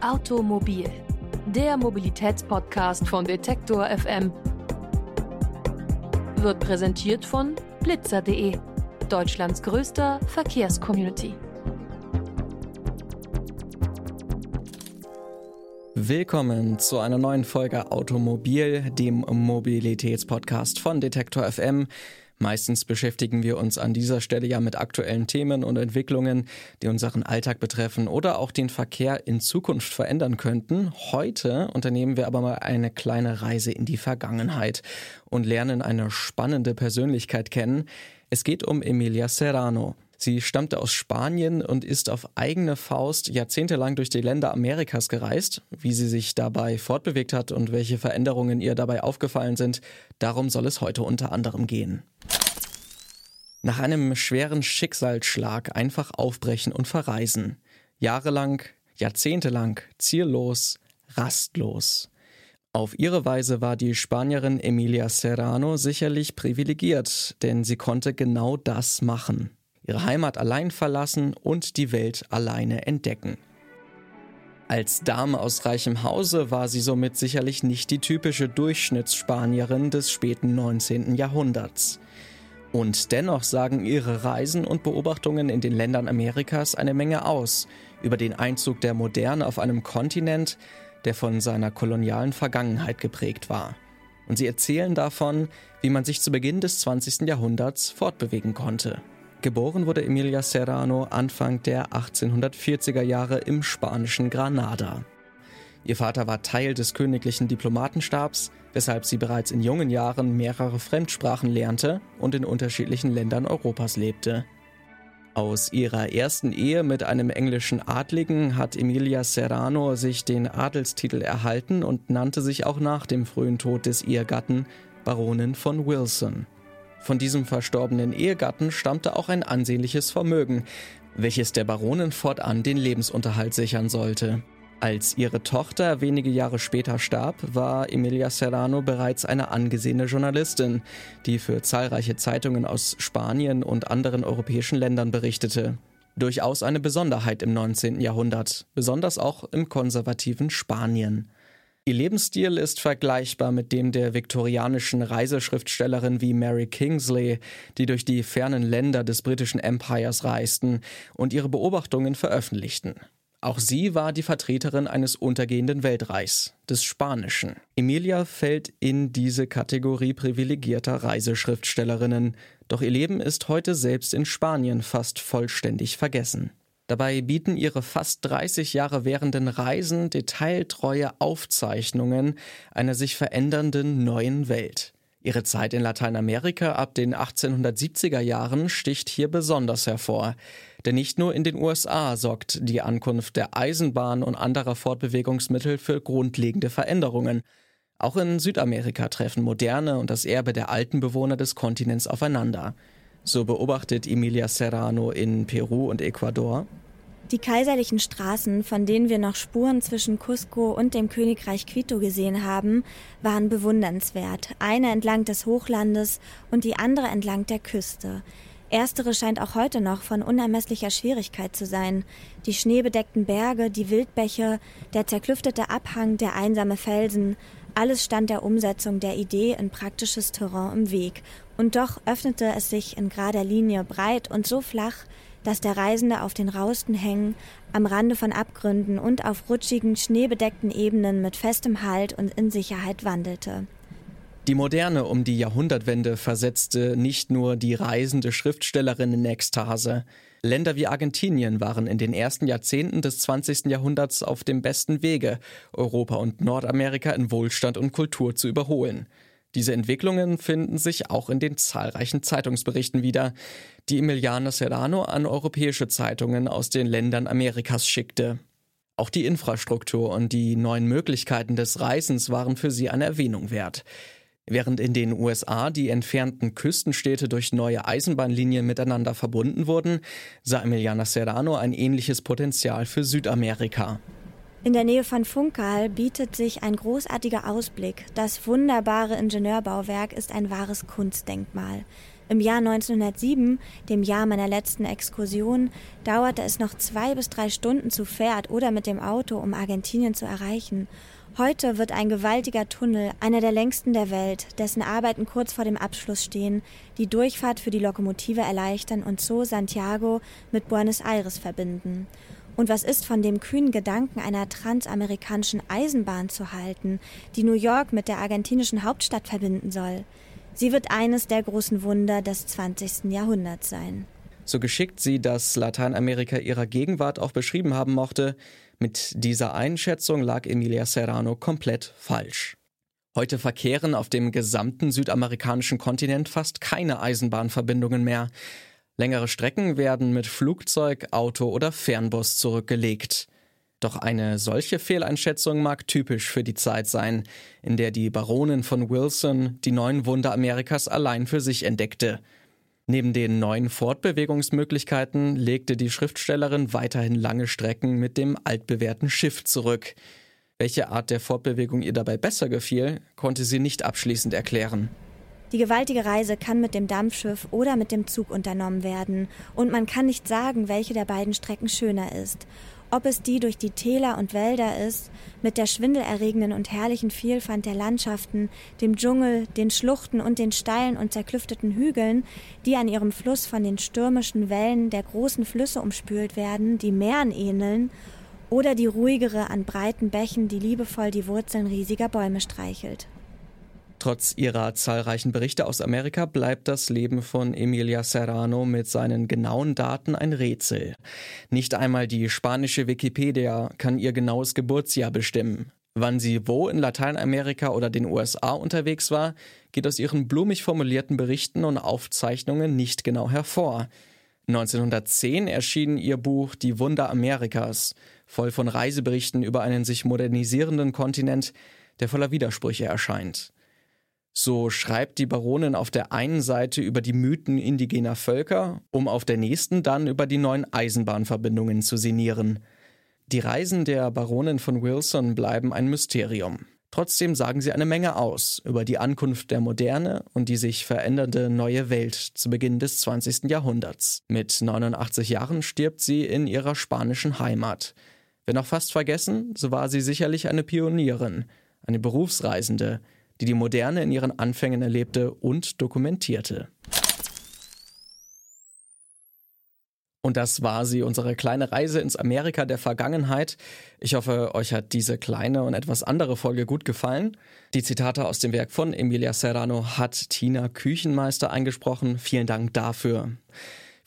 Automobil, der Mobilitätspodcast von Detektor FM, wird präsentiert von blitzer.de, Deutschlands größter Verkehrscommunity. Willkommen zu einer neuen Folge Automobil, dem Mobilitätspodcast von Detektor FM. Meistens beschäftigen wir uns an dieser Stelle ja mit aktuellen Themen und Entwicklungen, die unseren Alltag betreffen oder auch den Verkehr in Zukunft verändern könnten. Heute unternehmen wir aber mal eine kleine Reise in die Vergangenheit und lernen eine spannende Persönlichkeit kennen. Es geht um Emilia Serrano. Sie stammte aus Spanien und ist auf eigene Faust jahrzehntelang durch die Länder Amerikas gereist. Wie sie sich dabei fortbewegt hat und welche Veränderungen ihr dabei aufgefallen sind, darum soll es heute unter anderem gehen. Nach einem schweren Schicksalsschlag einfach aufbrechen und verreisen. Jahrelang, jahrzehntelang, ziellos, rastlos. Auf ihre Weise war die Spanierin Emilia Serrano sicherlich privilegiert, denn sie konnte genau das machen ihre Heimat allein verlassen und die Welt alleine entdecken. Als Dame aus reichem Hause war sie somit sicherlich nicht die typische Durchschnittsspanierin des späten 19. Jahrhunderts. Und dennoch sagen ihre Reisen und Beobachtungen in den Ländern Amerikas eine Menge aus über den Einzug der Moderne auf einem Kontinent, der von seiner kolonialen Vergangenheit geprägt war. Und sie erzählen davon, wie man sich zu Beginn des 20. Jahrhunderts fortbewegen konnte. Geboren wurde Emilia Serrano Anfang der 1840er Jahre im spanischen Granada. Ihr Vater war Teil des königlichen Diplomatenstabs, weshalb sie bereits in jungen Jahren mehrere Fremdsprachen lernte und in unterschiedlichen Ländern Europas lebte. Aus ihrer ersten Ehe mit einem englischen Adligen hat Emilia Serrano sich den Adelstitel erhalten und nannte sich auch nach dem frühen Tod des Ehegatten Baronin von Wilson. Von diesem verstorbenen Ehegatten stammte auch ein ansehnliches Vermögen, welches der Baronin fortan den Lebensunterhalt sichern sollte. Als ihre Tochter wenige Jahre später starb, war Emilia Serrano bereits eine angesehene Journalistin, die für zahlreiche Zeitungen aus Spanien und anderen europäischen Ländern berichtete. Durchaus eine Besonderheit im 19. Jahrhundert, besonders auch im konservativen Spanien. Ihr Lebensstil ist vergleichbar mit dem der viktorianischen Reiseschriftstellerin wie Mary Kingsley, die durch die fernen Länder des britischen Empires reisten und ihre Beobachtungen veröffentlichten. Auch sie war die Vertreterin eines untergehenden Weltreichs, des Spanischen. Emilia fällt in diese Kategorie privilegierter Reiseschriftstellerinnen, doch ihr Leben ist heute selbst in Spanien fast vollständig vergessen. Dabei bieten ihre fast 30 Jahre währenden Reisen detailtreue Aufzeichnungen einer sich verändernden neuen Welt. Ihre Zeit in Lateinamerika ab den 1870er Jahren sticht hier besonders hervor. Denn nicht nur in den USA sorgt die Ankunft der Eisenbahn und anderer Fortbewegungsmittel für grundlegende Veränderungen. Auch in Südamerika treffen Moderne und das Erbe der alten Bewohner des Kontinents aufeinander. So beobachtet Emilia Serrano in Peru und Ecuador. Die kaiserlichen Straßen, von denen wir noch Spuren zwischen Cusco und dem Königreich Quito gesehen haben, waren bewundernswert. Eine entlang des Hochlandes und die andere entlang der Küste. Erstere scheint auch heute noch von unermesslicher Schwierigkeit zu sein. Die schneebedeckten Berge, die Wildbäche, der zerklüftete Abhang, der einsame Felsen, alles stand der Umsetzung der Idee in praktisches Terrain im Weg. Und doch öffnete es sich in gerader Linie breit und so flach, dass der Reisende auf den rausten Hängen, am Rande von Abgründen und auf rutschigen, schneebedeckten Ebenen mit festem Halt und in Sicherheit wandelte. Die Moderne um die Jahrhundertwende versetzte nicht nur die reisende Schriftstellerin in Ekstase. Länder wie Argentinien waren in den ersten Jahrzehnten des 20. Jahrhunderts auf dem besten Wege, Europa und Nordamerika in Wohlstand und Kultur zu überholen. Diese Entwicklungen finden sich auch in den zahlreichen Zeitungsberichten wieder, die Emiliano Serrano an europäische Zeitungen aus den Ländern Amerikas schickte. Auch die Infrastruktur und die neuen Möglichkeiten des Reisens waren für sie eine Erwähnung wert. Während in den USA die entfernten Küstenstädte durch neue Eisenbahnlinien miteinander verbunden wurden, sah Emiliana Serrano ein ähnliches Potenzial für Südamerika. In der Nähe von Funchal bietet sich ein großartiger Ausblick. Das wunderbare Ingenieurbauwerk ist ein wahres Kunstdenkmal. Im Jahr 1907, dem Jahr meiner letzten Exkursion, dauerte es noch zwei bis drei Stunden zu Pferd oder mit dem Auto, um Argentinien zu erreichen. Heute wird ein gewaltiger Tunnel, einer der längsten der Welt, dessen Arbeiten kurz vor dem Abschluss stehen, die Durchfahrt für die Lokomotive erleichtern und so Santiago mit Buenos Aires verbinden. Und was ist von dem kühnen Gedanken einer transamerikanischen Eisenbahn zu halten, die New York mit der argentinischen Hauptstadt verbinden soll? Sie wird eines der großen Wunder des 20. Jahrhunderts sein. So geschickt sie das Lateinamerika ihrer Gegenwart auch beschrieben haben mochte, mit dieser Einschätzung lag Emilia Serrano komplett falsch. Heute verkehren auf dem gesamten südamerikanischen Kontinent fast keine Eisenbahnverbindungen mehr. Längere Strecken werden mit Flugzeug, Auto oder Fernbus zurückgelegt. Doch eine solche Fehleinschätzung mag typisch für die Zeit sein, in der die Baronin von Wilson die neuen Wunder Amerikas allein für sich entdeckte. Neben den neuen Fortbewegungsmöglichkeiten legte die Schriftstellerin weiterhin lange Strecken mit dem altbewährten Schiff zurück. Welche Art der Fortbewegung ihr dabei besser gefiel, konnte sie nicht abschließend erklären. Die gewaltige Reise kann mit dem Dampfschiff oder mit dem Zug unternommen werden, und man kann nicht sagen, welche der beiden Strecken schöner ist. Ob es die durch die Täler und Wälder ist, mit der schwindelerregenden und herrlichen Vielfalt der Landschaften, dem Dschungel, den Schluchten und den steilen und zerklüfteten Hügeln, die an ihrem Fluss von den stürmischen Wellen der großen Flüsse umspült werden, die Meeren ähneln, oder die ruhigere an breiten Bächen, die liebevoll die Wurzeln riesiger Bäume streichelt. Trotz ihrer zahlreichen Berichte aus Amerika bleibt das Leben von Emilia Serrano mit seinen genauen Daten ein Rätsel. Nicht einmal die spanische Wikipedia kann ihr genaues Geburtsjahr bestimmen. Wann sie wo in Lateinamerika oder den USA unterwegs war, geht aus ihren blumig formulierten Berichten und Aufzeichnungen nicht genau hervor. 1910 erschien ihr Buch Die Wunder Amerikas, voll von Reiseberichten über einen sich modernisierenden Kontinent, der voller Widersprüche erscheint. So schreibt die Baronin auf der einen Seite über die Mythen indigener Völker, um auf der nächsten dann über die neuen Eisenbahnverbindungen zu sinnieren. Die Reisen der Baronin von Wilson bleiben ein Mysterium. Trotzdem sagen sie eine Menge aus über die Ankunft der Moderne und die sich verändernde neue Welt zu Beginn des 20. Jahrhunderts. Mit 89 Jahren stirbt sie in ihrer spanischen Heimat. Wenn auch fast vergessen, so war sie sicherlich eine Pionierin, eine Berufsreisende, die die Moderne in ihren Anfängen erlebte und dokumentierte. Und das war sie, unsere kleine Reise ins Amerika der Vergangenheit. Ich hoffe, euch hat diese kleine und etwas andere Folge gut gefallen. Die Zitate aus dem Werk von Emilia Serrano hat Tina Küchenmeister eingesprochen. Vielen Dank dafür.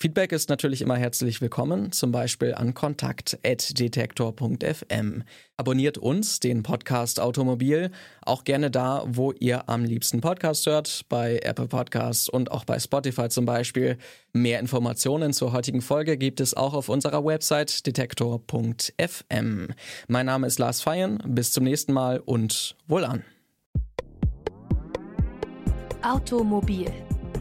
Feedback ist natürlich immer herzlich willkommen, zum Beispiel an kontakt.detektor.fm. Abonniert uns, den Podcast Automobil, auch gerne da, wo ihr am liebsten Podcast hört, bei Apple Podcasts und auch bei Spotify zum Beispiel. Mehr Informationen zur heutigen Folge gibt es auch auf unserer Website detektor.fm. Mein Name ist Lars Feyen, bis zum nächsten Mal und wohlan. Automobil